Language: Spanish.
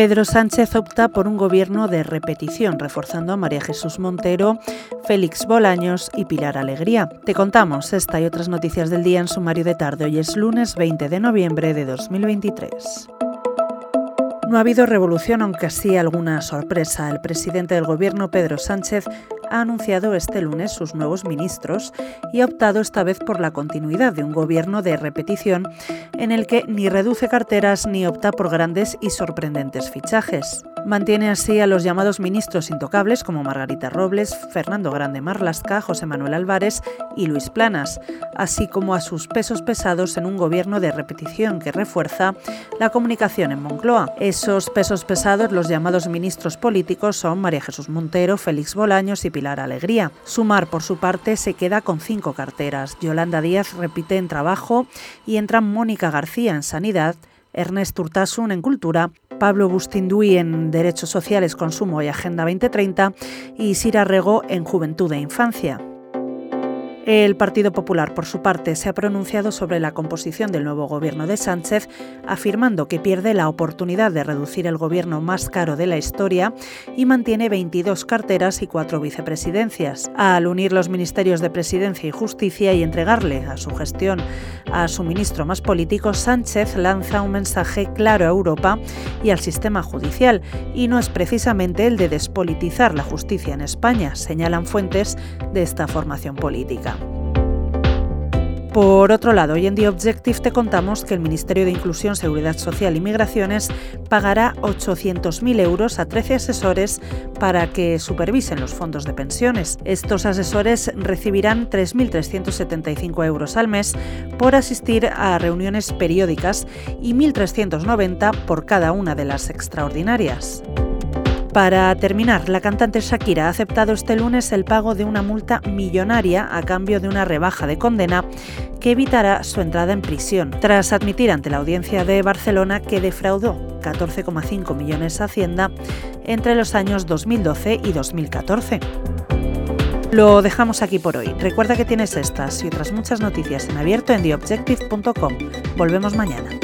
Pedro Sánchez opta por un gobierno de repetición, reforzando a María Jesús Montero, Félix Bolaños y Pilar Alegría. Te contamos esta y otras noticias del día en sumario de tarde. Hoy es lunes 20 de noviembre de 2023. No ha habido revolución, aunque sí alguna sorpresa. El presidente del Gobierno, Pedro Sánchez, ha anunciado este lunes sus nuevos ministros y ha optado esta vez por la continuidad de un gobierno de repetición en el que ni reduce carteras ni opta por grandes y sorprendentes fichajes. Mantiene así a los llamados ministros intocables como Margarita Robles, Fernando Grande Marlasca, José Manuel Álvarez y Luis Planas, así como a sus pesos pesados en un gobierno de repetición que refuerza la comunicación en Moncloa. Esos pesos pesados, los llamados ministros políticos, son María Jesús Montero, Félix Bolaños y Pilar Alegría. Sumar, por su parte, se queda con cinco carteras. Yolanda Díaz repite en trabajo y entra Mónica García en sanidad, Ernest Urtasun en Cultura, Pablo Bustinduy en Derechos Sociales, Consumo y Agenda 2030 y Sira Rego en Juventud e Infancia. El Partido Popular, por su parte, se ha pronunciado sobre la composición del nuevo gobierno de Sánchez, afirmando que pierde la oportunidad de reducir el gobierno más caro de la historia y mantiene 22 carteras y cuatro vicepresidencias. Al unir los ministerios de Presidencia y Justicia y entregarle a su gestión a su ministro más político, Sánchez lanza un mensaje claro a Europa y al sistema judicial, y no es precisamente el de despolitizar la justicia en España, señalan fuentes de esta formación política. Por otro lado, hoy en The Objective te contamos que el Ministerio de Inclusión, Seguridad Social y Migraciones pagará 800.000 euros a 13 asesores para que supervisen los fondos de pensiones. Estos asesores recibirán 3.375 euros al mes por asistir a reuniones periódicas y 1.390 por cada una de las extraordinarias. Para terminar, la cantante Shakira ha aceptado este lunes el pago de una multa millonaria a cambio de una rebaja de condena que evitará su entrada en prisión, tras admitir ante la audiencia de Barcelona que defraudó 14,5 millones a Hacienda entre los años 2012 y 2014. Lo dejamos aquí por hoy. Recuerda que tienes estas y otras muchas noticias en abierto en theobjective.com. Volvemos mañana.